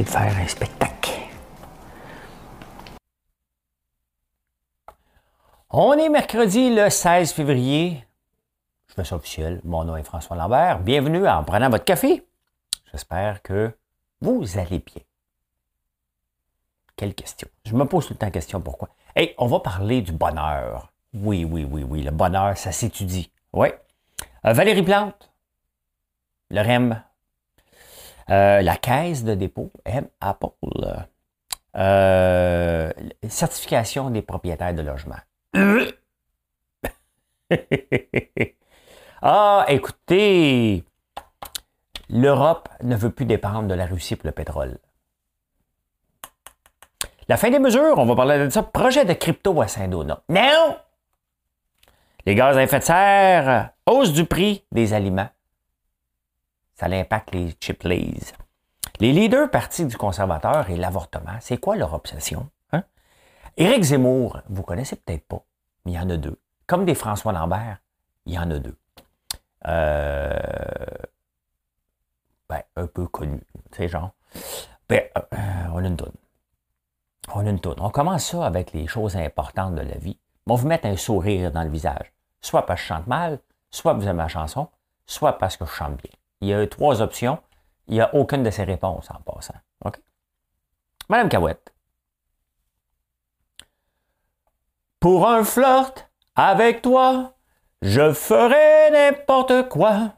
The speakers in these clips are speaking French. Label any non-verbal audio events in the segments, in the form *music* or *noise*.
De faire un spectacle. On est mercredi le 16 février. Je fais ça officiel. Mon nom est François Lambert. Bienvenue en prenant votre café. J'espère que vous allez bien. Quelle question? Je me pose tout le temps la question pourquoi? Hey, on va parler du bonheur. Oui, oui, oui, oui. Le bonheur, ça s'étudie. Oui. Euh, Valérie Plante, le REM, euh, la caisse de dépôt, M Apple. Euh, certification des propriétaires de logement. *laughs* ah, écoutez, l'Europe ne veut plus dépendre de la Russie pour le pétrole. La fin des mesures, on va parler de ça. Projet de crypto à Saint-Donat. Non! Les gaz à effet de serre, hausse du prix des aliments ça impacte les chip Les leaders partis du conservateur et l'avortement, c'est quoi leur obsession? Hein? Éric Zemmour, vous connaissez peut-être pas, mais il y en a deux. Comme des François Lambert, il y en a deux. Euh, ben, un peu connus, sais, genre. Ben, euh, on a une tonne. On a une tonne. On commence ça avec les choses importantes de la vie. On vous mettre un sourire dans le visage. Soit parce que je chante mal, soit vous aimez ma chanson, soit parce que je chante bien. Il y a trois options. Il n'y a aucune de ces réponses en passant. Madame Cahouette. Pour un flirt avec toi, je ferai n'importe quoi.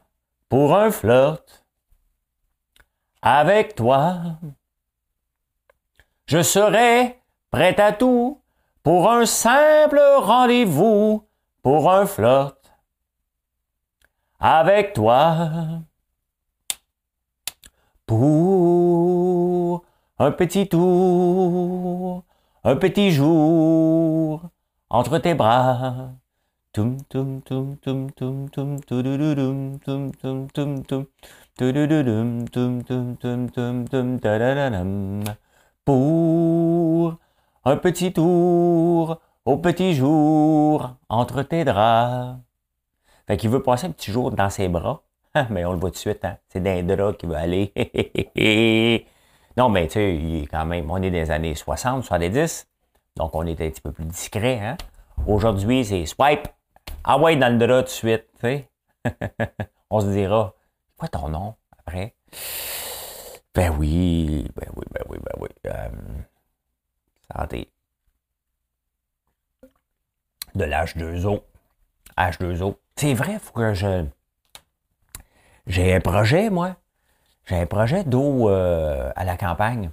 Pour un flirt avec toi, je serai prêt à tout pour un simple rendez-vous, pour un flirt avec toi pour un petit tour, un petit jour entre tes bras. Tum tum tum tum tum tum tum tum tum tum tum pour un petit tour au petit jour entre tes draps. Fait qu'il veut passer un petit jour dans ses bras. *laughs* mais on le voit tout de suite, hein? c'est d'un drap qui veut aller. *laughs* non, mais tu sais, quand même, on est des années 60, 70, donc on est un petit peu plus discret. Hein? Aujourd'hui, c'est swipe, ah ouais, dans le drap tout de suite, tu sais. *laughs* on se dira, quoi ton nom après? Ben oui, ben oui, ben oui, ben oui. Euh, santé. De l'H2O. H2O. C'est vrai, il faut que je j'ai un projet, moi. J'ai un projet d'eau euh, à la campagne.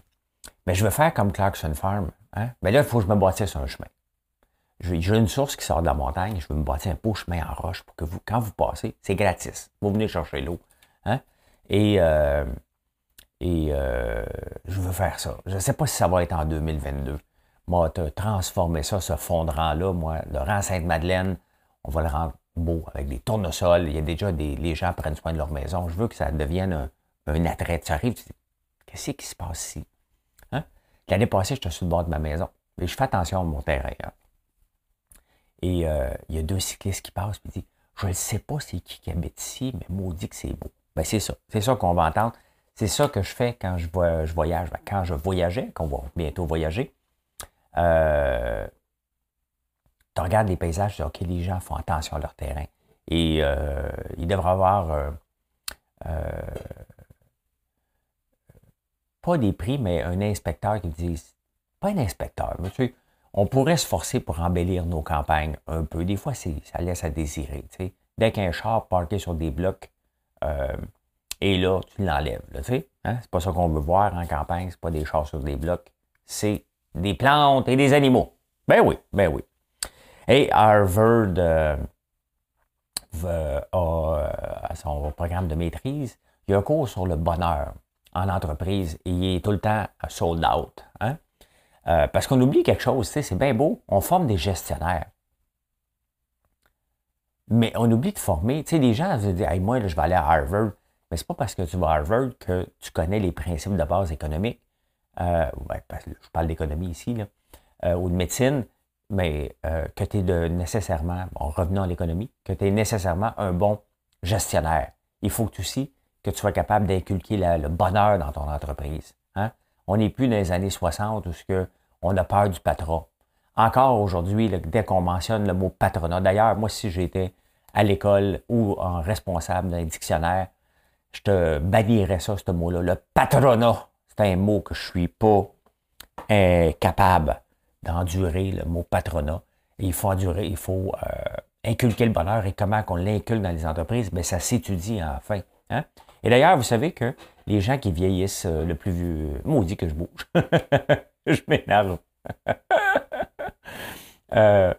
Mais je veux faire comme Clarkson Farm. Hein? Mais là, il faut que je me bâtisse un chemin. J'ai une source qui sort de la montagne. Je veux me bâtir un beau chemin en roche pour que vous, quand vous passez, c'est gratis. Vous venez chercher l'eau. Hein? Et, euh, et euh, je veux faire ça. Je ne sais pas si ça va être en 2022. Moi, transformer ça, ce fondrant-là, moi, le rang Sainte-Madeleine, on va le rendre beau, avec des tournesols. Il y a déjà des. Les gens prennent soin de leur maison. Je veux que ça devienne un, attrait. Tu arrives, tu dis Qu'est-ce qui se passe ici? Hein? L'année passée, j'étais sur le bord de ma maison. Et je fais attention à mon terrain. Hein. Et euh, il y a deux cyclistes qui passent et disent Je ne sais pas c'est qui qui habite ici, mais maudit que c'est beau. Ben, c'est ça. C'est ça qu'on va entendre. C'est ça que je fais quand je, voyage. Ben, quand je voyageais, qu'on va bientôt voyager, euh, tu regardes les paysages, tu dis, OK, les gens font attention à leur terrain. Et euh, il devrait avoir euh, euh, pas des prix, mais un inspecteur qui dise, pas un inspecteur, mais tu sais, on pourrait se forcer pour embellir nos campagnes un peu. Des fois, ça laisse à désirer. Dès qu'un char parqué sur des blocs et là, tu l'enlèves. Tu sais, hein? C'est pas ça qu'on veut voir en campagne, c'est pas des chars sur des blocs, c'est des plantes et des animaux. Ben oui, ben oui. Et Harvard euh, a, euh, son programme de maîtrise, il y a un cours sur le bonheur. en entreprise et il est tout le temps sold out. Hein? Euh, parce qu'on oublie quelque chose, c'est bien beau, on forme des gestionnaires. Mais on oublie de former. Tu sais, les gens se disent hey, moi, je vais aller à Harvard. Mais c'est pas parce que tu vas à Harvard que tu connais les principes de base économiques. Euh, je parle d'économie ici, ou de médecine, mais euh, que tu es nécessairement, bon, revenons à l'économie, que tu es nécessairement un bon gestionnaire. Il faut aussi que tu sois capable d'inculquer le bonheur dans ton entreprise. Hein? On n'est plus dans les années 60 où que on a peur du patron. Encore aujourd'hui, dès qu'on mentionne le mot patronat, d'ailleurs, moi, si j'étais à l'école ou en responsable d'un dictionnaire, je te bannirais ça, ce mot-là. Le patronat, c'est un mot que je suis pas euh, capable d'endurer, le mot patronat. il faut endurer, il faut euh, inculquer le bonheur et comment qu'on l'inculque dans les entreprises, bien, ça s'étudie enfin. Hein? Et d'ailleurs, vous savez que les gens qui vieillissent euh, le plus vieux, maudit que je bouge, *laughs* je m'énerve. *laughs*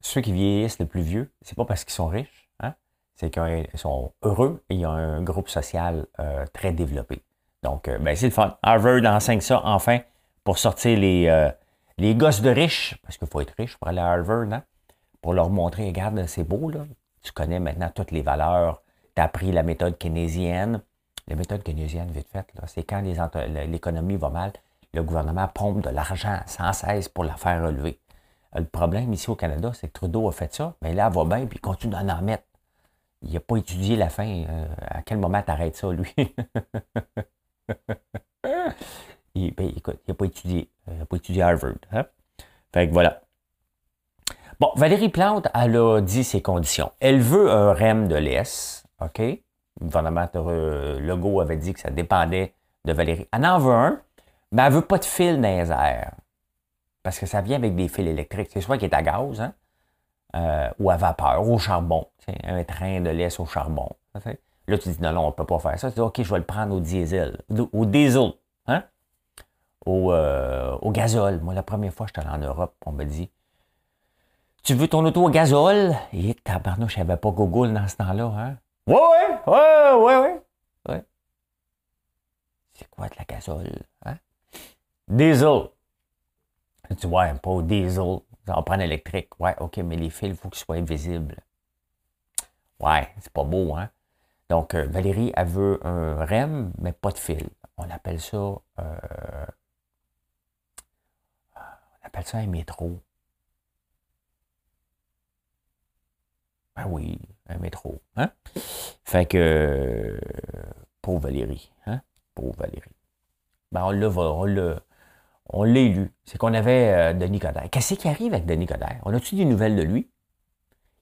ceux qui vieillissent le plus vieux, c'est pas parce qu'ils sont riches, c'est qu'ils sont heureux et ils ont un groupe social euh, très développé. Donc, euh, ben, c'est le fun. Harvard enseigne ça enfin pour sortir les, euh, les gosses de riches, parce qu'il faut être riche pour aller à Harvard, hein, pour leur montrer, regarde, c'est beau, là. Tu connais maintenant toutes les valeurs. Tu as appris la méthode keynésienne. La méthode keynésienne, vite fait, c'est quand l'économie va mal, le gouvernement pompe de l'argent sans cesse pour la faire relever. Le problème ici au Canada, c'est que Trudeau a fait ça, mais là, elle va bien, puis il continue d'en en mettre il n'a pas étudié la fin. Euh, à quel moment tu arrêtes ça, lui? *laughs* il, ben, écoute, il n'a pas étudié. Il n'a pas étudié Harvard. Hein? Fait que voilà. Bon, Valérie Plante, elle a dit ses conditions. Elle veut un REM de l'ES. OK? Le gouvernement euh, Legault avait dit que ça dépendait de Valérie. Elle en veut un, mais elle veut pas de fil dans Parce que ça vient avec des fils électriques. C'est soit qui est à gaz, hein? Euh, ou à vapeur, au charbon. Un train de laisse au charbon. Là, tu dis non, non, on ne peut pas faire ça. Tu dis OK, je vais le prendre au diesel. Au diesel. Hein? Au, euh, au gazole. Moi, la première fois que j'étais allé en Europe, on me dit Tu veux ton auto au gazole? Et tabarnouche, je n'avais pas Google dans ce temps-là. Hein? Ouais, ouais, ouais, ouais, ouais. C'est quoi de la gazole? Hein? Diesel. Tu vois, pas au diesel. On prend l'électrique. Ouais, OK, mais les fils, il faut qu'ils soient visibles. Ouais, c'est pas beau, hein? Donc, euh, Valérie, elle veut un REM, mais pas de fil. On appelle ça. Euh, ça un métro? Ben oui, un métro. Hein? Fait que. Pauvre Valérie. Hein? Pauvre Valérie. Ben, on l'a, on l'a, on élu. C'est qu'on avait euh, Denis Coderre. Qu'est-ce qui arrive avec Denis Coderre? On a-tu des nouvelles de lui?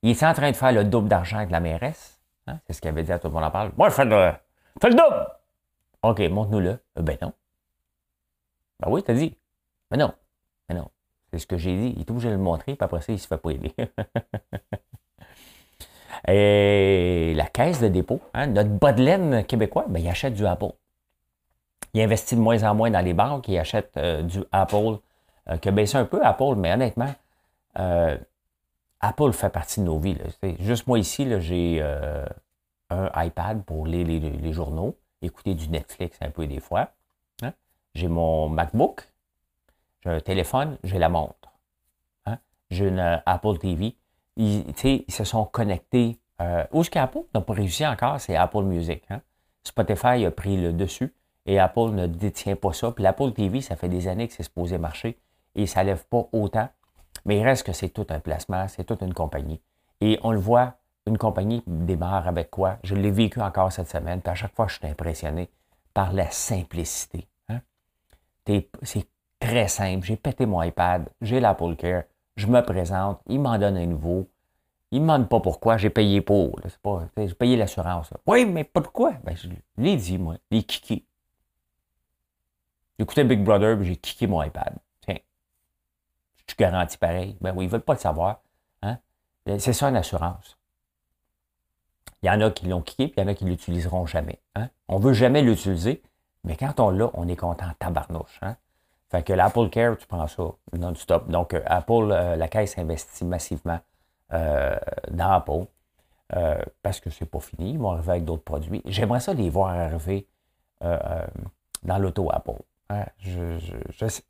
Il est en train de faire le double d'argent avec la mairesse? Hein? C'est ce qu'il avait dit à tout le monde en parle. Moi, je fais le, fais le double! OK, montre-nous-le. Euh, ben non. Ben oui, t'as dit. Ben non. Ben non. C'est ce que j'ai dit. Il est obligé de le montrer, puis après ça, il se fait pas aider. *laughs* Et la caisse de dépôt, hein, notre bas de laine québécois, ben, il achète du Apple il investit de moins en moins dans les banques, il achète euh, du Apple, euh, qui a baissé un peu Apple, mais honnêtement, euh, Apple fait partie de nos vies. Juste moi ici, j'ai un iPad pour lire les, journaux, écouter du Netflix un peu des fois. Hein. J'ai mon MacBook, j'ai un téléphone, j'ai la montre. Hein. J'ai une Apple TV. Ils, ils, se sont connectés. où est-ce qu'Apple n'a pas réussi encore, c'est Apple Music. Hein. Spotify a pris le dessus et Apple ne détient pas ça. Puis l'Apple TV, ça fait des années que c'est supposé marcher et ça ne lève pas autant. Mais il reste que c'est tout un placement, c'est toute une compagnie. Et on le voit, une compagnie démarre avec quoi? Je l'ai vécu encore cette semaine, puis à chaque fois, je suis impressionné par la simplicité. Hein. C'est très simple. J'ai pété mon iPad, j'ai l'Apple Care, je me présente, il m'en donne un nouveau. Il ne me demande pas pourquoi, j'ai payé pour. J'ai payé l'assurance. Oui, mais pourquoi? Ben, je l'ai dit, moi, les kikis. J'écoutais Big Brother, j'ai kické mon iPad. Tiens. Je suis garanti pareil. Ben oui, ils ne veulent pas le savoir. Hein? C'est ça une assurance. Il y en a qui l'ont kické, puis il y en a qui ne l'utiliseront jamais. Hein? On ne veut jamais l'utiliser, mais quand on l'a, on est content tabarnouche. Hein? Fait que l'Apple Care, tu prends ça non-stop. Donc, euh, Apple, euh, la caisse investit massivement euh, dans Apple. parce que c'est pas fini. Ils vont arriver avec d'autres produits. J'aimerais ça les voir arriver dans l'auto Apple. Hein.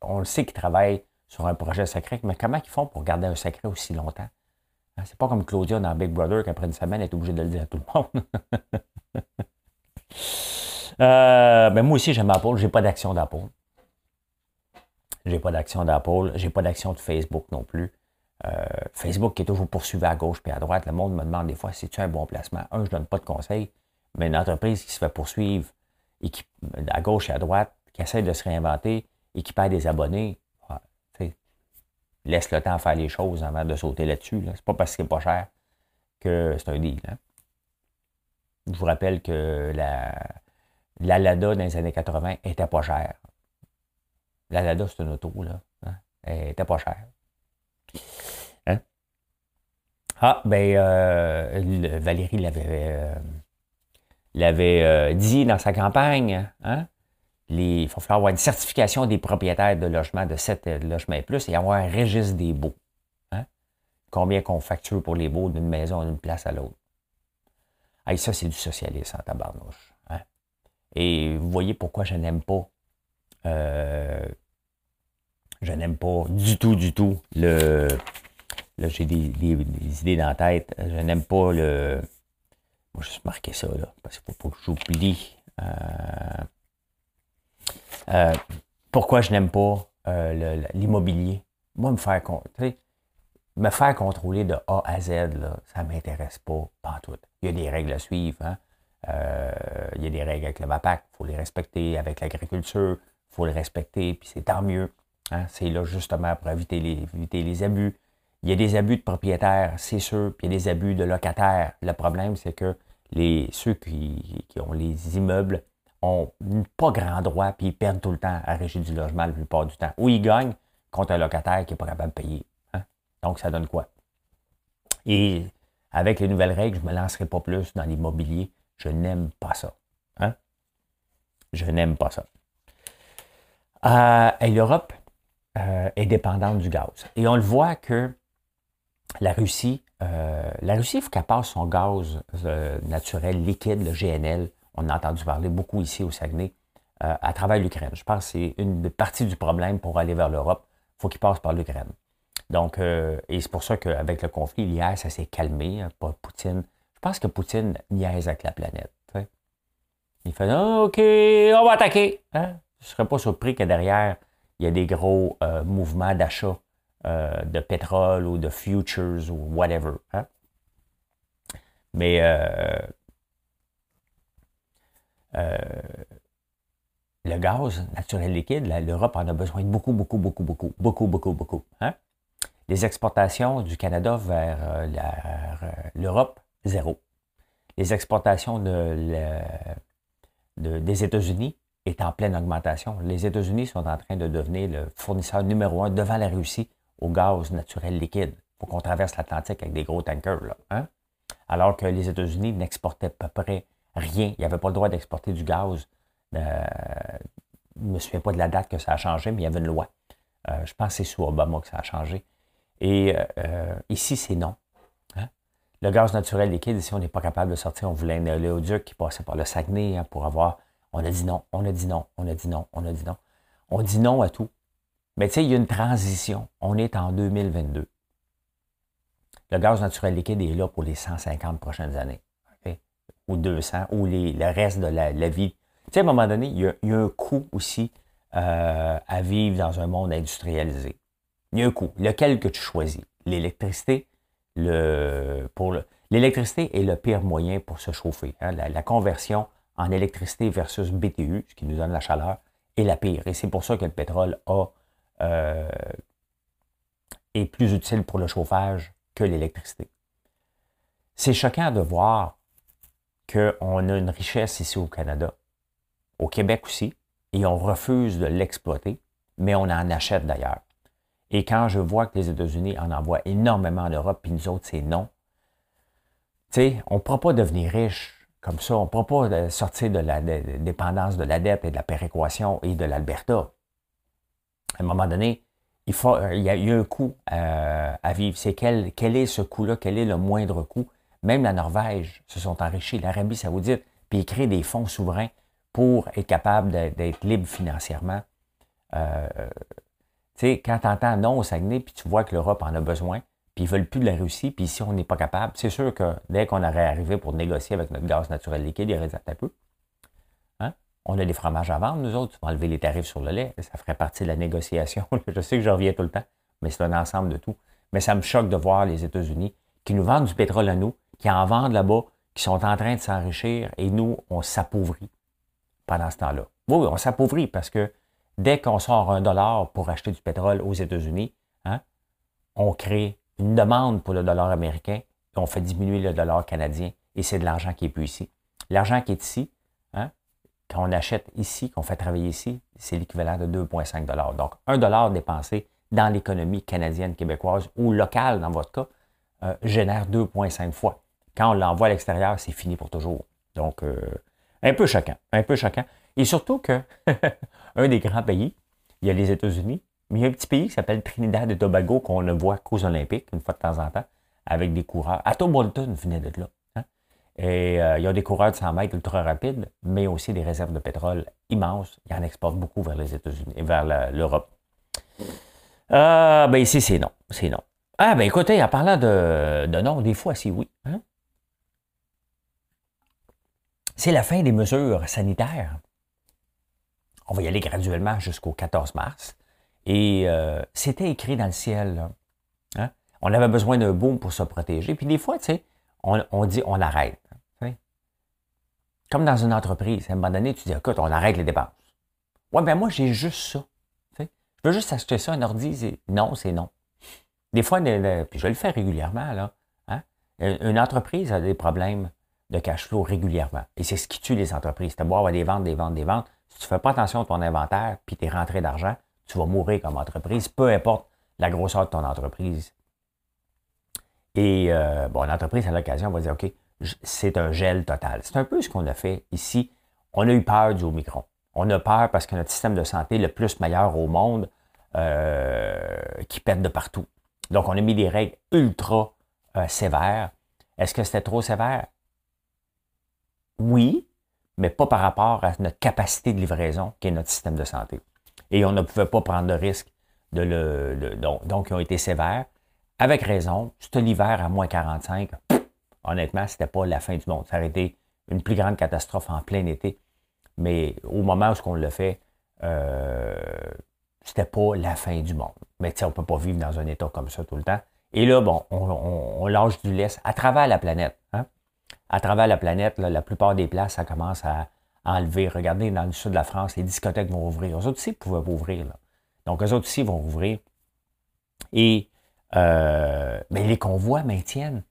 on le sait qu'ils travaillent sur un projet secret, mais comment ils font pour garder un secret aussi longtemps? Hein, c'est pas comme Claudia dans Big Brother qu'après une semaine, elle est obligée de le dire à tout le monde. *laughs* euh, ben moi aussi, j'aime Apple. J'ai pas d'action d'Apple. J'ai pas d'action d'Apple. J'ai pas d'action de Facebook non plus. Euh, Facebook qui est toujours poursuivi à gauche et à droite. Le monde me demande des fois si tu un bon placement? Un, je donne pas de conseils, mais une entreprise qui se fait poursuivre et qui, à gauche et à droite, qui essaie de se réinventer et qui perd des abonnés, laisse le temps faire les choses avant de sauter là-dessus. Là. C'est pas parce que c'est pas cher que c'est un deal. Hein. Je vous rappelle que la, Lada dans les années 80 était pas chère. La Lada, c'est une auto, là. Hein. Elle était pas chère. Hein? Ah, ben, euh, Valérie l'avait, euh, l'avait euh, dit dans sa campagne. Hein? il va falloir avoir une certification des propriétaires de logements de 7 euh, logements et plus et avoir un registre des baux. Hein? Combien qu'on facture pour les baux d'une maison d'une place à l'autre. Hey, ça, c'est du socialisme en tabarnouche. Et vous voyez pourquoi je n'aime pas. Euh, je n'aime pas du tout, du tout le. Là, j'ai des, idées dans la tête. Je n'aime pas le. Moi, je vais marquer ça, là, parce qu'il ne faut pas que j'oublie. Euh, euh, pourquoi je n'aime pas l'immobilier? Moi, me faire, me faire contrôler de A à Z, là, ça ne m'intéresse pas, pas tout. Il y a des règles à suivre. Hein? Il y a des règles avec le MAPAC, il faut les respecter. Avec l'agriculture, les respecter, puis c'est tant mieux. Hein? C'est là justement pour éviter les, éviter les abus. Il y a des abus de propriétaires, c'est sûr, puis il y a des abus de locataires. Le problème, c'est que les, ceux qui, ont les immeubles ont pas grand droit, puis ils perdent tout le temps à régir du logement la plupart du temps. Ou ils gagnent contre un locataire qui n'est pas capable de payer. Hein. Donc, ça donne quoi? Et avec les nouvelles règles, je ne me lancerai pas plus dans l'immobilier. Je n'aime pas ça. Hein? Je n'aime pas ça. Euh, et l'Europe euh, est dépendante du gaz. Et on le voit que la Russie, euh, la Russie, il faut qu'elle passe son gaz naturel liquide, le GNL, on a entendu parler beaucoup ici au Saguenay, euh, à travers l'Ukraine. Je pense que c'est une partie du problème pour aller vers l'Europe. Il faut qu'il passe par l'Ukraine. Donc, euh, et c'est pour ça qu'avec le conflit, hier, ça s'est calmé. Hein, pas Poutine. Je pense que Poutine niaise avec la planète. Il fait ah, OK, on va attaquer. Hein? Je ne serais pas surpris que derrière, il y a des gros euh, mouvements d'achat de pétrole ou de futures ou whatever. Hein? Mais euh, le gaz naturel liquide, l'Europe en a besoin de beaucoup, beaucoup, beaucoup, beaucoup, beaucoup, beaucoup, beaucoup. Hein? Les exportations du Canada vers euh, euh, l'Europe, zéro. Les exportations de, des États-Unis est en pleine augmentation. Les États-Unis sont en train de devenir le fournisseur numéro un devant la Russie au gaz naturel liquide. pour qu'on traverse l'Atlantique avec des gros tankers. Là, hein? Alors que les États-Unis n'exportaient à peu près Rien. Il n'y avait pas le droit d'exporter du gaz. Euh, je ne me souviens pas de la date que ça a changé, mais il y avait une loi. Euh, je pense que c'est sous Obama que ça a changé. Et euh, ici, c'est non. Hein? Le gaz naturel liquide, ici, on n'est pas capable de sortir. On voulait un oléoduc qui passait par le Saguenay hein, pour avoir. On a dit non, on a dit non, on a dit non, on a dit non. On dit non à tout. Mais tu sais, il y a une transition. On est en 2022. Le gaz naturel liquide est là pour les 150 prochaines années ou 200 ou le reste de la, vie. Tu sais, à un moment donné, il y a, un coût aussi euh, à vivre dans un monde industrialisé. Il y a un coût. Lequel que tu choisis? L'électricité, l'électricité est le pire moyen pour se chauffer. Hein? La, conversion en électricité versus BTU, ce qui nous donne la chaleur, est la pire. Et c'est pour ça que le pétrole a, euh, est plus utile pour le chauffage que l'électricité. C'est choquant de voir qu'on a une richesse ici au Canada, au Québec aussi, et on refuse de l'exploiter, mais on en achète d'ailleurs. Et quand je vois que les États-Unis en envoient énormément en Europe, puis nous autres, c'est non, tu sais, on ne pourra pas devenir riche comme ça. On ne pourra pas sortir de la dépendance de la dette et de la péréquation et de l'Alberta. À un moment donné, il, faut, il, y a, un coût euh, à vivre. C'est quel, quel est ce coût-là? Quel est le moindre coût? Même la Norvège se sont enrichis, l'Arabie saoudite, puis ils créent des fonds souverains pour être capable d'être libre financièrement. Euh, tu sais, quand tu entends non au Saguenay, puis tu vois que l'Europe en a besoin, puis ils veulent plus de la Russie, puis ici, on n'est pas capable, c'est sûr que dès qu'on aurait arrivé pour négocier avec notre gaz naturel liquide, il aurait un peu. Hein? On a des fromages à vendre, nous autres, tu vas enlever les tarifs sur le lait, ça ferait partie de la négociation. je sais que je reviens tout le temps, mais c'est un ensemble de tout. Mais ça me choque de voir les États-Unis qui nous vendent du pétrole à nous, qui en vendent là-bas, qui sont en train de s'enrichir, et nous, on s'appauvrit pendant ce temps-là. Oui, oui, on s'appauvrit parce que dès qu'on sort un dollar pour acheter du pétrole aux États-Unis, hein, on crée une demande pour le dollar américain on fait diminuer le dollar canadien et c'est de l'argent qui est plus ici. L'argent qui est ici, hein, quand on achète ici, qu'on fait travailler ici, c'est l'équivalent de 2,5 dollars. Donc, un dollar dépensé dans l'économie canadienne, québécoise ou locale, dans votre cas, euh, génère 2,5 fois. Quand on l'envoie à l'extérieur, c'est fini pour toujours. Donc, euh, un peu chacun, un peu chacun. Et surtout que *laughs* un des grands pays, il y a les États-Unis, mais il y a un petit pays qui s'appelle Trinidad et Tobago qu'on ne voit qu'aux Olympiques, une fois de temps en temps, avec des coureurs. Atom Bolton venait de là. Hein. Et euh, il y a des coureurs de 100 mètres ultra rapides, mais aussi des réserves de pétrole immenses. Ils en exportent beaucoup vers les États-Unis et vers l'Europe. Euh, ben ici, c'est non. C'est non. Ah, ben écoutez, en parlant de, de non, des fois, c'est oui. Hein. C'est la fin des mesures sanitaires. On va y aller graduellement jusqu'au 14 mars. Et euh, c'était écrit dans le ciel. Hein? On avait besoin d'un boom pour se protéger. Puis des fois, tu sais, on, dit on arrête. Comme dans une entreprise, à un moment donné, tu dis, écoute, on arrête les dépenses. Ouais, ben moi, j'ai juste ça. Je veux juste acheter ça, un ordi, non, c'est non. Des fois, puis je le fais régulièrement, là. Hein? Une entreprise a des problèmes de cash flow régulièrement. Et c'est ce qui tue les entreprises. Tu avoir des ventes, des ventes, des ventes. Si tu ne fais pas attention à ton inventaire, puis tes rentrées d'argent, tu vas mourir comme entreprise, peu importe la grosseur de ton entreprise. Et euh, bon, l'entreprise, à l'occasion, va dire, OK, c'est un gel total. C'est un peu ce qu'on a fait ici. On a eu peur du Omicron. On a peur parce que notre système de santé est le plus meilleur au monde euh, qui pète de partout. Donc, on a mis des règles ultra euh, sévères. Est-ce que c'était trop sévère? Oui, mais pas par rapport à notre capacité de livraison qui est notre système de santé. Et on ne pouvait pas prendre de risque de le, donc, ils ont été sévères. Avec raison, c'était l'hiver à moins 45, honnêtement, c'était pas la fin du monde. Ça aurait été une plus grande catastrophe en plein été. Mais au moment où on le fait, euh, c'était pas la fin du monde. Mais tu on peut pas vivre dans un état comme ça tout le temps. Et là, bon, on, lâche du lest à travers la planète. Hein? À travers la planète, la plupart des places, ça commence à, enlever. Regardez, dans le sud de la France, les discothèques vont ouvrir. Eux autres aussi pouvaient ouvrir. Donc, eux autres aussi vont ouvrir. Et euh, mais les convois maintiennent.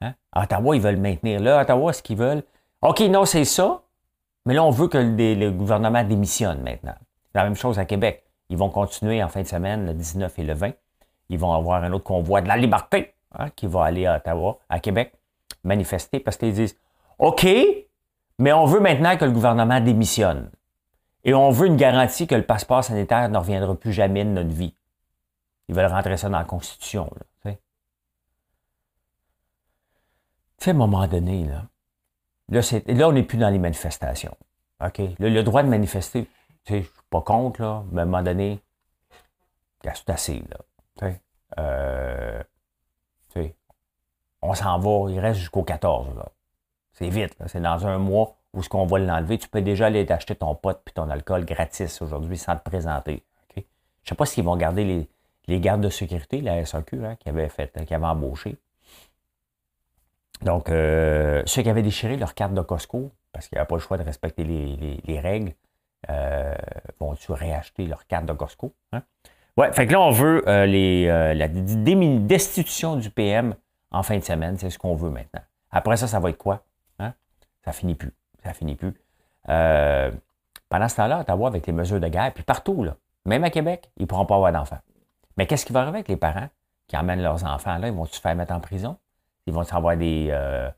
Hein? À Ottawa, ils veulent maintenir. Là, à Ottawa, ce qu'ils veulent, OK, non, c'est ça, mais là, on veut que le, gouvernement démissionne maintenant. La même chose à Québec. Ils vont continuer en fin de semaine, le 19 et le 20. Ils vont avoir un autre convoi de la liberté hein, qui va aller à Ottawa, à Québec, manifester parce qu'ils disent OK, mais on veut maintenant que le gouvernement démissionne. Et on veut une garantie que le passeport sanitaire ne reviendra plus jamais de notre vie. Ils veulent rentrer ça dans la Constitution. tu sais, à un moment donné, là, là, on n'est plus dans les manifestations. Le, droit de manifester, je ne suis pas contre, là, mais à un moment donné, c'est assez. Là, euh, on s'en va, il reste jusqu'au 14. Là. C'est vite, c'est dans un mois où ce qu'on va l'enlever. Tu peux déjà aller t'acheter ton pot puis ton alcool gratis aujourd'hui sans te présenter. Je ne sais pas s'ils vont garder les, gardes de sécurité, la SAQ, hein, qui avaient fait, qui avaient embauché. Donc, euh, ceux qui avaient déchiré leur carte de Costco, parce qu'il n'y pas le choix de respecter les, règles, euh, vont-tu réacheter leur carte de Costco? Hein? Ouais, fait que là, on veut euh, les, la destitution du PM en fin de semaine. C'est ce qu'on veut maintenant. Après ça, ça va être quoi? Ça finit plus. Ça finit plus. Euh, pendant ce temps-là, Ottawa, avec les mesures de guerre, puis partout, là, même à Québec, ils ne pourront pas avoir d'enfants. Mais qu'est-ce qui va arriver avec les parents qui emmènent leurs enfants là? Ils vont se faire mettre en prison? Ils vont avoir des. Euh,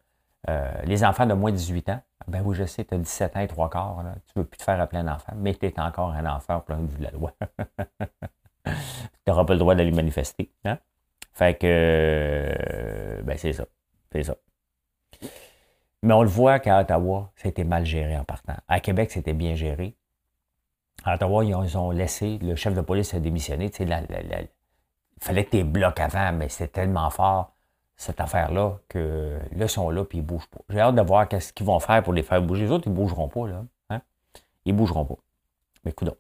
euh, les enfants de moins de 18 ans? Ben oui, je sais, tu as 17 ans et trois quarts. Tu ne veux plus te faire appeler un enfant, mais tu es encore un enfant plein de la loi. *laughs* tu n'auras pas le droit d'aller manifester. Hein? Fait que. ben, c'est ça. C'est ça. Mais on le voit qu'à Ottawa, c'était mal géré en partant. À Québec, c'était bien géré. À Ottawa, ils ont, laissé, le chef de police a démissionné. Tu il fallait que tu bloques avant, mais c'était tellement fort, cette affaire-là, que là, ils sont là, puis ils bougent pas. J'ai hâte de voir qu'est-ce qu'ils vont faire pour les faire bouger. Les autres, ils bougeront pas, là. Hein? Ils bougeront pas. Mais écoute,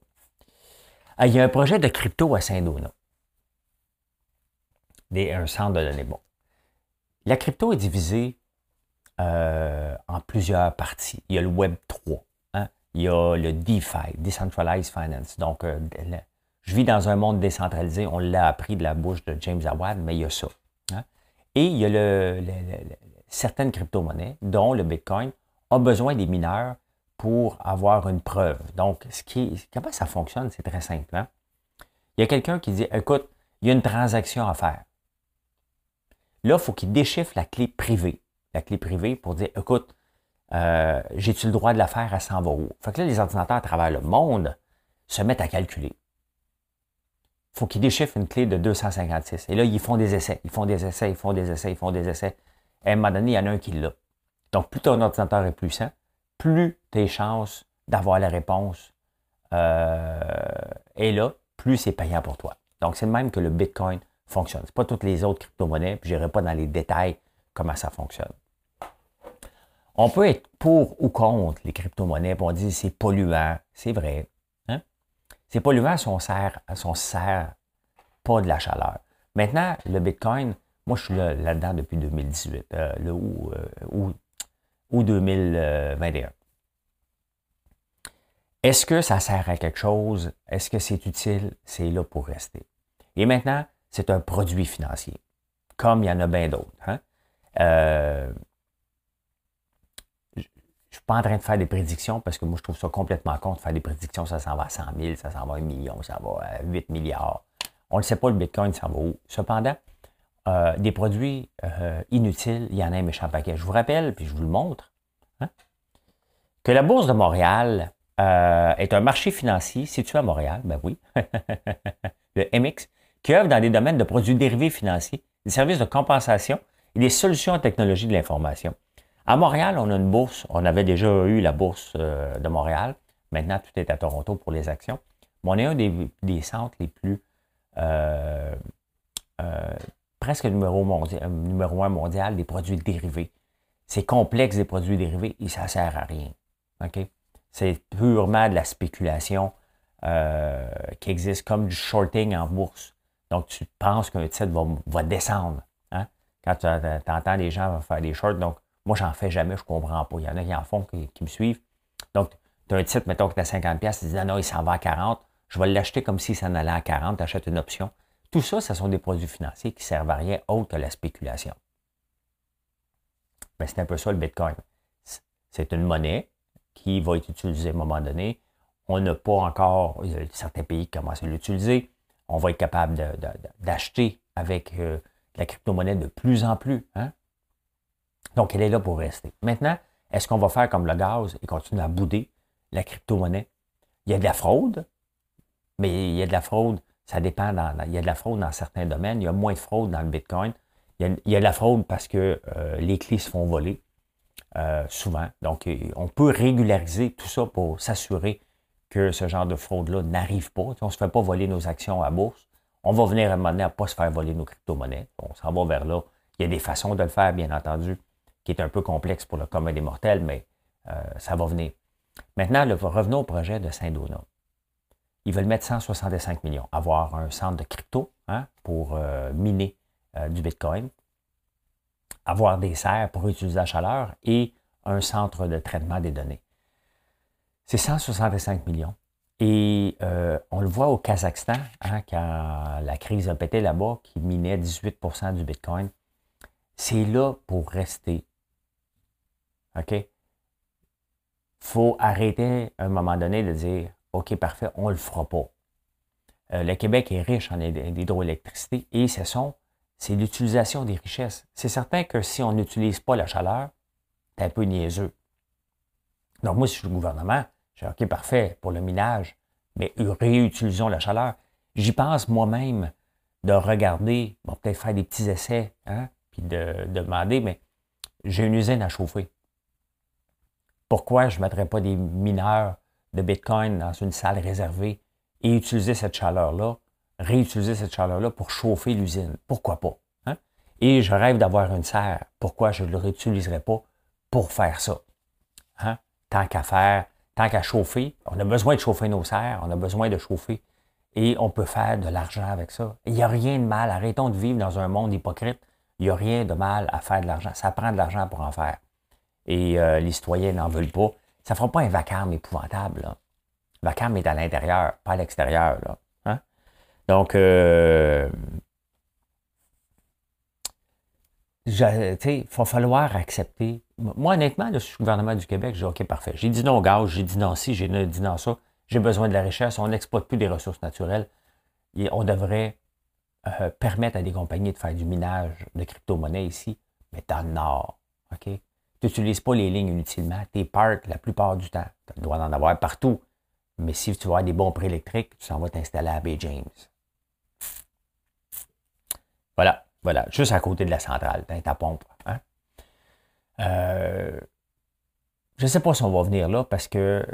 ah, il y a un projet de crypto à Saint-Donat. Un centre de données. Bon. La crypto est divisée euh, en plusieurs parties. Il y a le Web 3. Hein? Il y a le DeFi, Decentralized Finance. Donc, euh, je vis dans un monde décentralisé. On l'a appris de la bouche de James Awad, mais il y a ça. Hein? Et il y a le, certaines crypto-monnaies, dont le Bitcoin, a besoin des mineurs pour avoir une preuve. Donc, ce qui comment ça fonctionne, c'est très simple. Hein? Il y a quelqu'un qui dit, écoute, il y a une transaction à faire. Là, il faut qu'il déchiffre la clé privée. La clé privée pour dire, écoute, euh, j'ai-tu le droit de la faire? À 100 euros? Fait que là, les ordinateurs à travers le monde se mettent à calculer. Il faut qu'ils déchiffrent une clé de 256. Et là, ils font des essais, ils font des essais, ils font des essais, ils font des essais. Et à un moment donné, il y en a un qui l'a. Donc, plus ton ordinateur est puissant, plus tes chances d'avoir la réponse euh, est là, plus c'est payant pour toi. Donc, c'est le même que le Bitcoin fonctionne. Ce pas toutes les autres crypto-monnaies, puis je n'irai pas dans les détails comment ça fonctionne. On peut être pour ou contre les crypto-monnaies, on dit c'est polluant, c'est vrai. Hein? C'est polluant si on sert, si sert pas de la chaleur. Maintenant, le Bitcoin, moi je suis là-dedans depuis 2018, euh, le août, euh, ou 2021. Est-ce que ça sert à quelque chose? Est-ce que c'est utile? C'est là pour rester. Et maintenant, c'est un produit financier, comme il y en a bien d'autres. Hein? Euh, pas en train de faire des prédictions parce que moi, je trouve ça complètement con de faire des prédictions. Ça s'en va à 100 000, ça s'en va à 1 million, ça va à 8 milliards. On ne sait pas le Bitcoin, ça va où. Cependant, euh, des produits euh, inutiles, il y en a un méchant paquet. Je vous rappelle, puis je vous le montre, hein, que la Bourse de Montréal euh, est un marché financier situé à Montréal, ben oui, *laughs* le MX, qui œuvre dans des domaines de produits dérivés financiers, des services de compensation et des solutions en technologie de l'information. À Montréal, on a une bourse, on avait déjà eu la bourse de Montréal, maintenant tout est à Toronto pour les actions, mais on est un des, centres les plus presque numéro, mondial, euh, numéro un mondial des produits dérivés. C'est complexe des produits dérivés et ça ne sert à rien. C'est purement de la spéculation euh, qui existe comme du shorting en bourse. Donc, tu penses qu'un titre va, descendre. Hein? Quand tu entends les gens faire des shorts, donc moi, j'en fais jamais, je ne comprends pas. Il y en a qui en font, qui, me suivent. Donc, tu as un titre, mettons que tu as 50$, tu dis, non, non, il s'en va à 40, je vais l'acheter comme si ça en allait à 40, tu achètes une option. Tout ça, ce sont des produits financiers qui servent à rien autre que la spéculation. Mais c'est un peu ça le Bitcoin. C'est une monnaie qui va être utilisée à un moment donné. On n'a pas encore, il y a certains pays qui commencent à l'utiliser. On va être capable d'acheter avec euh, la crypto-monnaie de plus en plus. Hein? Donc, elle est là pour rester. Maintenant, est-ce qu'on va faire comme le gaz et continuer à bouder la crypto-monnaie? Il y a de la fraude, mais il y a de la fraude ça dépend. il y a de la fraude dans certains domaines. Il y a moins de fraude dans le Bitcoin. Il y a, de la fraude parce que euh, les clés se font voler euh, souvent. Donc, on peut régulariser tout ça pour s'assurer que ce genre de fraude-là n'arrive pas. on ne se fait pas voler nos actions à bourse. On va venir à un moment donné à ne pas se faire voler nos crypto-monnaies. On s'en va vers là. Il y a des façons de le faire, bien entendu, qui est un peu complexe pour le commun des mortels, mais euh, ça va venir. Maintenant, revenons au projet de Saint-Donat ils veulent mettre 165 millions, avoir un centre de crypto hein, pour euh, miner euh, du Bitcoin, avoir des serres pour utiliser la chaleur et un centre de traitement des données. C'est 165 millions. Et on le voit au Kazakhstan, hein, quand la crise a pété là-bas, qui minait 18% du Bitcoin. C'est là pour rester. OK? faut arrêter à un moment donné de dire OK, parfait, on ne le fera pas. Euh, le Québec est riche en hydroélectricité et ce sont, c'est l'utilisation des richesses. C'est certain que si on n'utilise pas la chaleur, c'est un peu niaiseux. Donc, moi, si je suis le gouvernement, je dis OK, parfait, pour le minage, mais réutilisons la chaleur. J'y pense moi-même de regarder, bon, peut-être faire des petits essais, hein, puis de demander, mais j'ai une usine à chauffer. Pourquoi je ne mettrais pas des mineurs de Bitcoin dans une salle réservée et utiliser cette chaleur-là, réutiliser cette chaleur-là pour chauffer l'usine? Pourquoi pas? Hein? Et je rêve d'avoir une serre. Pourquoi je ne le réutiliserais pas pour faire ça? Hein? Tant qu'à faire, tant qu'à chauffer, on a besoin de chauffer nos serres, on a besoin de chauffer et on peut faire de l'argent avec ça. Il n'y a rien de mal. Arrêtons de vivre dans un monde hypocrite. Il n'y a rien de mal à faire de l'argent. Ça prend de l'argent pour en faire. Et euh, les citoyens n'en veulent pas. Ça ne fera pas un vacarme épouvantable. Là. Le vacarme est à l'intérieur, pas à l'extérieur. Hein? Donc, euh, il va falloir accepter. Moi, honnêtement, le gouvernement du Québec, j'ai dit OK, parfait. J'ai dit non au gaz, j'ai dit non ci, j'ai dit non ça. J'ai besoin de la richesse. On n'exploite plus des ressources naturelles. On devrait euh, permettre à des compagnies de faire du minage de crypto-monnaie ici, mais dans le Nord. OK? Tu n'utilises pas les lignes inutilement. Tes parcs, la plupart du temps, tu dois en avoir partout. Mais si tu veux avoir des bons prix électriques, tu s'en vas t'installer à Bay James. Voilà, voilà, juste à côté de la centrale, ta pompe. Hein? Euh, je ne sais pas si on va venir là parce que euh,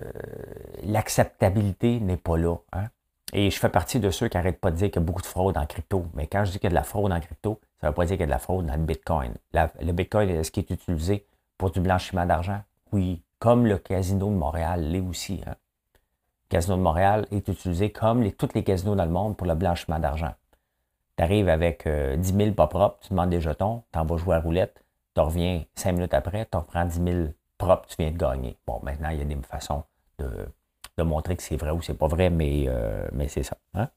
l'acceptabilité n'est pas là. Hein. Et je fais partie de ceux qui n'arrêtent pas de dire qu'il y a beaucoup de fraude en crypto. Mais quand je dis qu'il y a de la fraude en crypto, ça ne veut pas dire qu'il y a de la fraude dans le Bitcoin. le Bitcoin, est-ce qu'il est utilisé pour du blanchiment d'argent? Oui. Comme le casino de Montréal l'est aussi. Hein. Le casino de Montréal est utilisé comme tous les casinos dans le monde pour le blanchiment d'argent. Tu arrives avec 10 euh, 000 pas propres, tu demandes des jetons, tu en vas jouer à roulette, tu reviens 5 minutes après, tu reprends 10 000 propre, tu viens de gagner. Bon, maintenant, il y a des façons de, montrer que c'est vrai ou c'est pas vrai, mais, euh, c'est ça. Hein.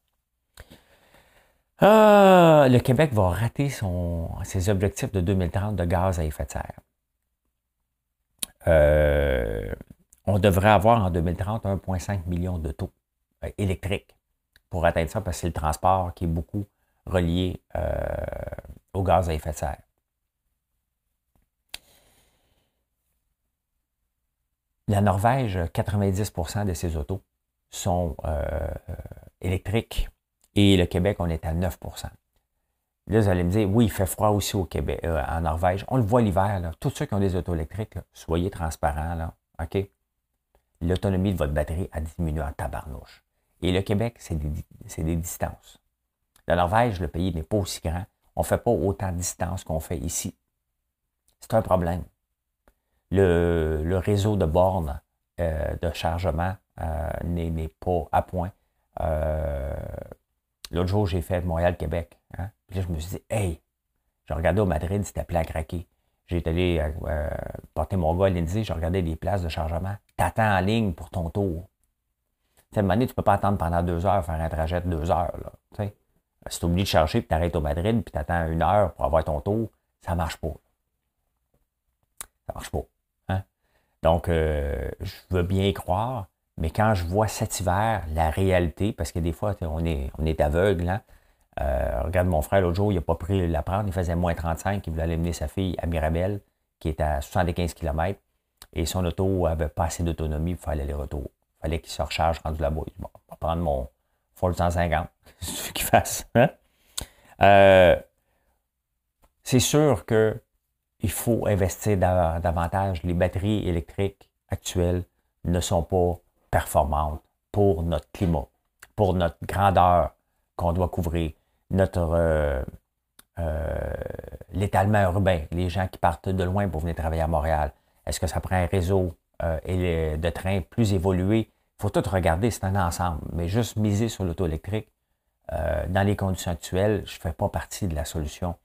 Ah, le Québec va rater ses objectifs de 2030 de gaz à effet de serre. Euh, on devrait avoir en 2030 1,5 million d'autos euh, électriques pour atteindre ça, parce que c'est le transport qui est beaucoup relié au gaz à effet de serre. La Norvège, 90% de ses autos sont euh, électriques et le Québec, on est à 9 Là, vous allez me dire, oui, il fait froid aussi au Québec, euh, en Norvège. On le voit l'hiver, Tous ceux qui ont des autos électriques, soyez transparents, là. OK? L'autonomie de votre batterie a diminué en tabarnouche. Et le Québec, c'est des, des, distances. La Norvège, le pays n'est pas aussi grand. On ne fait pas autant de distances qu'on fait ici. C'est un problème le, réseau de bornes euh, de chargement euh, n'est pas à point. Euh, l'autre jour, j'ai fait Montréal-Québec. Hein. Puis là, je me suis dit, hey, je regardais au Madrid, c'était plein à craquer. J'ai allé porter mon gars à l'Indie, je regardais les places de chargement. T'attends en ligne pour ton tour. Tu sais, à un tu ne peux pas attendre pendant deux heures, faire un trajet de deux heures. Là, si tu oublies de charger, puis tu arrêtes au Madrid, puis tu attends une heure pour avoir ton tour, ça ne marche pas. Ça marche pas. Donc, euh, je veux bien y croire, mais quand je vois cet hiver la réalité, parce que des fois, on est, on est aveugle, hein? Euh, regarde mon frère l'autre jour, il n'a pas pris la prendre, il faisait moins 35, il voulait aller mener sa fille à Mirabel, qui est à 75 km, et son auto avait pas assez d'autonomie pour faire l'aller-retour. Il fallait qu'il se recharge rendu là-bas. Bon, on va prendre mon Ford 150, *laughs* c'est ce qu'il fasse. Hein? Euh, c'est sûr que il faut investir davantage. Les batteries électriques actuelles ne sont pas performantes pour notre climat, pour notre grandeur qu'on doit couvrir, notre euh, euh, l'étalement urbain, les gens qui partent de loin pour venir travailler à Montréal. Est-ce que ça prend un réseau euh, de trains plus évolué? Il faut tout regarder, c'est un ensemble. Mais juste miser sur l'auto électrique, dans les conditions actuelles, je ne fais pas partie de la solution.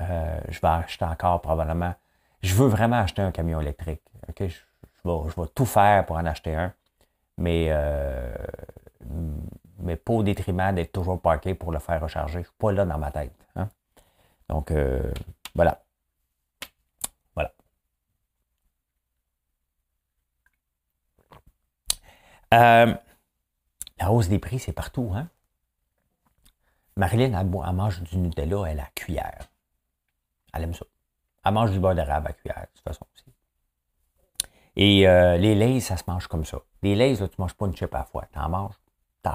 Euh, je vais acheter encore probablement. Je veux vraiment acheter un camion électrique. Je, vais, tout faire pour en acheter un, mais, euh, mais pas au détriment d'être toujours parké pour le faire recharger. Je ne suis pas là dans ma tête. Hein. Donc, euh, voilà. Voilà. la hausse des prix, c'est partout. Hein? Marilyn, elle, elle mange du Nutella, elle a cuillère. Elle aime ça. Elle mange du beurre d'arabe à cuillère, de toute façon aussi. Et euh, les lays, ça se mange comme ça. Les lays, là, tu ne manges pas une chip à la fois. Tu en manges,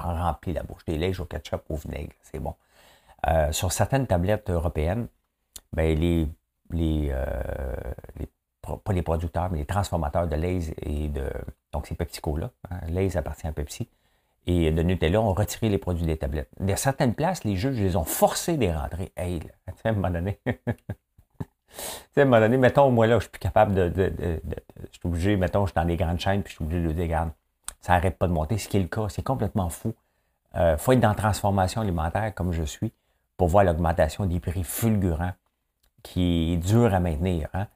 tu en remplis la bouche. Des lays au ketchup, au vinaigre, c'est bon. Euh, sur certaines tablettes européennes, ben, les, les, euh, pas les producteurs, mais les transformateurs de Lay's et de, donc c'est PepsiCo-là, hein, appartient à Pepsi, et de Nutella ont retiré les produits des tablettes. Dans certaines places, les juges les ont forcés de rentrer. Hey, là, à un moment donné, *laughs* à un moment donné, mettons, moi là, je suis plus capable de, de, je suis obligé, mettons, je suis dans des grandes chaînes, puis je suis obligé de dire, ça n'arrête pas de monter, ce qui est le cas, c'est complètement fou. Il euh, faut être dans la transformation alimentaire comme je suis pour voir l'augmentation des prix fulgurants qui est dur à maintenir. Hein?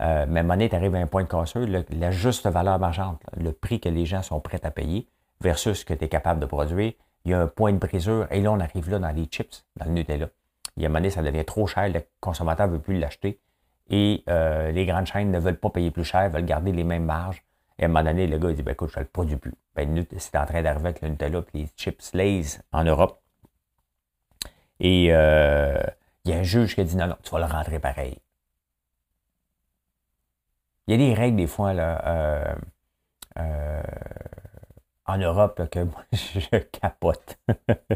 Euh, mais monnaie, tu arrives à un point de cassure, la juste valeur marchande, le prix que les gens sont prêts à payer versus ce que tu es capable de produire, il y a un point de brisure. Et là, on arrive là dans les chips, dans le Nutella. Il y a un moment ça devient trop cher, le consommateur ne veut plus l'acheter. Et euh, les grandes chaînes ne veulent pas payer plus cher, veulent garder les mêmes marges. Et à un moment donné, le gars il dit ben, écoute, je ne le produis plus. Ben, c'est en train d'arriver avec le Nutella et les chips Lays en Europe. Et euh, il y a un juge qui a dit non, non, tu vas le rentrer pareil. Il y a des règles des fois là, euh, euh, en Europe que moi *laughs* je capote.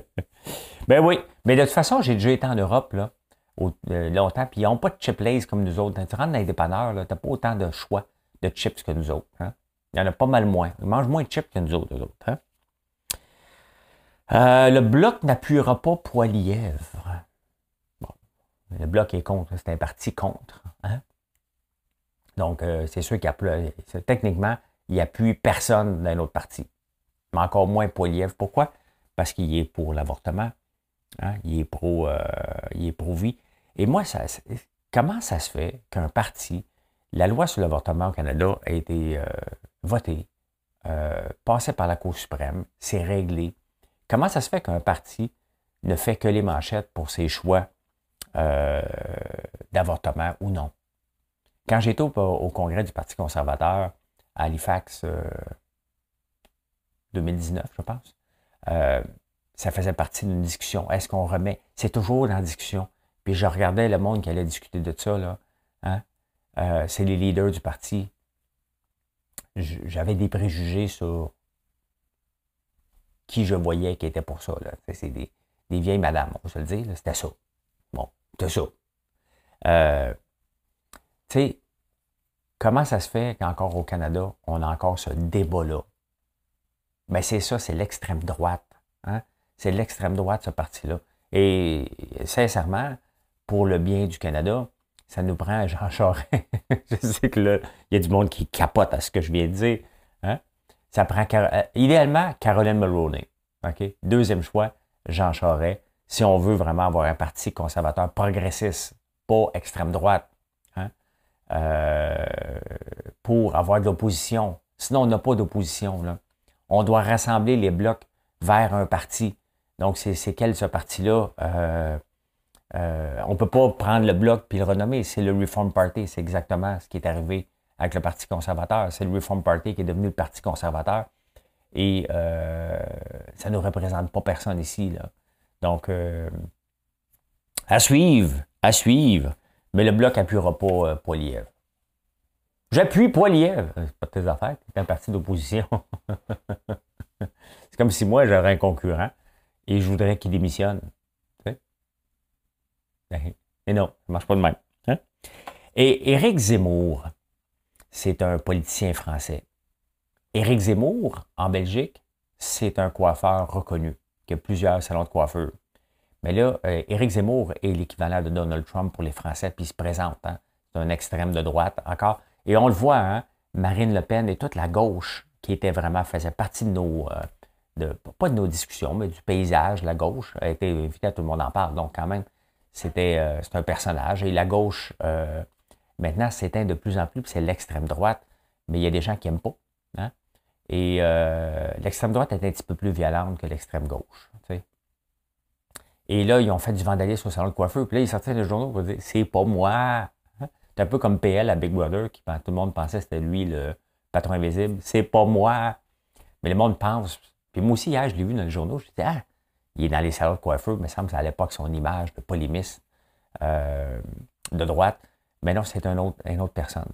*laughs* ben oui, mais de toute façon, j'ai déjà été en Europe là, longtemps, puis ils n'ont pas de chip lays comme nous autres. Tu rentres dans les dépanneurs, tu n'as pas autant de choix de chips que nous autres. Hein. Il y en a pas mal moins. Ils mangent moins de chips que nous autres. autres hein. euh, le bloc n'appuiera pas Poilièvre. Bon, le bloc est contre. C'est un parti contre. Hein? Donc, euh, c'est sûr qu'il a techniquement, il appuie personne d'un autre parti. Mais encore moins Poilièvre. Pourquoi? Parce qu'il est pour l'avortement. Hein? Il est pro, euh, il est pro vie. Et moi, ça, comment ça se fait qu'un parti, la loi sur l'avortement au Canada a été voté, euh, passé par la Cour suprême, c'est réglé. Comment ça se fait qu'un parti ne fait que les manchettes pour ses choix euh, d'avortement ou non? Quand j'étais au, congrès du Parti conservateur à Halifax, 2019, euh, je pense, ça faisait partie d'une discussion. Est-ce qu'on remet? C'est toujours dans la discussion. Puis je regardais le monde qui allait discuter de ça. Hein? c'est les leaders du parti j'avais des préjugés sur qui je voyais qui était pour ça. C'est des, vieilles madames, on va se le dire. C'était ça. Bon, c'était ça. Euh, tu sais, comment ça se fait qu'encore au Canada, on a encore ce débat-là? Mais ben, c'est ça, c'est l'extrême droite. Hein? C'est l'extrême droite, ce parti-là. Et sincèrement, pour le bien du Canada, ça nous prend Jean Charest. *laughs* je sais que là, il y a du monde qui capote à ce que je viens de dire. Hein? Ça prend euh, idéalement Caroline Mulroney. Deuxième choix, Jean Charest, si on veut vraiment avoir un parti conservateur progressiste, pas extrême droite, hein? euh, pour avoir de l'opposition. Sinon, on n'a pas d'opposition. On doit rassembler les blocs vers un parti. Donc, c'est quel ce parti-là? Euh, euh, on ne peut pas prendre le bloc puis le renommer. C'est le Reform Party. C'est exactement ce qui est arrivé avec le Parti conservateur. C'est le Reform Party qui est devenu le Parti conservateur. Et euh, ça ne représente pas personne ici. Donc, euh, à suivre, à suivre. Mais le bloc n'appuiera pas Poiliev. J'appuie Poiliev. C'est pas tes affaires. C'est un parti d'opposition. *laughs* c'est comme si moi, j'aurais un concurrent et je voudrais qu'il démissionne. Mais ben, non, ça ne marche pas de même. Hein? Et Éric Zemmour, c'est un politicien français. Éric Zemmour, en Belgique, c'est un coiffeur reconnu, qui a plusieurs salons de coiffeur. Mais là, euh, Éric Zemmour est l'équivalent de Donald Trump pour les Français, puis il se présente. Hein? C'est un extrême de droite encore. Et on le voit, hein? Marine Le Pen et toute la gauche, qui était vraiment, faisait partie de nos, euh, de, pas de nos discussions, mais du paysage, la gauche, a été invitée, tout le monde en parle. Donc, quand même, c'était euh, un personnage. Et la gauche, euh, maintenant, s'éteint de plus en plus, c'est l'extrême droite. Mais il y a des gens qui n'aiment pas. Hein. Et euh, l'extrême droite est un petit peu plus violente que l'extrême gauche. Et là, ils ont fait du vandalisme au salon de coiffeur. Puis là, ils sortaient le journaux pour dire c'est pas moi. Hein. C'est un peu comme PL à Big Brother, qui tout le monde pensait que c'était lui le patron invisible. C'est pas moi. Mais le monde pense. Puis moi aussi, je l'ai vu dans le journaux. Je disais, ah, il est dans les salons de coiffeur, mais semble que à l'époque son image de polémiste euh, de droite. Mais non, c'est une autre personne.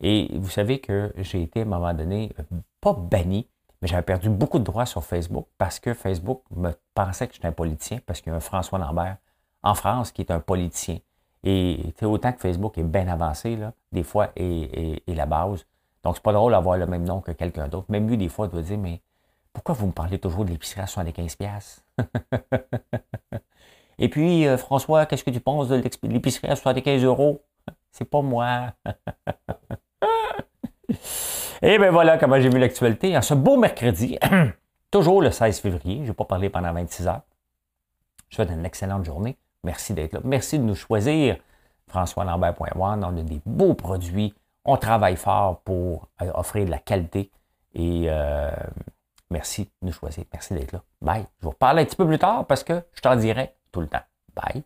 Et vous savez que j'ai été à un moment donné, pas banni, mais j'avais perdu beaucoup de droits sur Facebook parce que Facebook me pensait que j'étais un politicien, parce qu'il y a un François Lambert en France qui est un politicien. Et autant que Facebook est bien avancé, là, des fois, et, la base. Donc, c'est pas drôle d'avoir le même nom que quelqu'un d'autre. Même lui, des fois, il doit dire, mais pourquoi vous me parlez toujours de l'épicerie à 75$? *laughs* et puis, euh, François, qu'est-ce que tu penses de l'épicerie à 75 euros? *laughs* C'est pas moi. *laughs* et bien voilà comment j'ai vu l'actualité. En ce beau mercredi, *clears throat* toujours le 16 février, je n'ai pas parlé pendant 26 heures. Je souhaite une excellente journée. Merci d'être là. Merci de nous choisir. François Lambert.one. On a des beaux produits. On travaille fort pour euh, offrir de la qualité. Et euh, merci de nous choisir. Merci d'être là. Bye. Je vous reparle un petit peu plus tard parce que je t'en dirai tout le temps. Bye.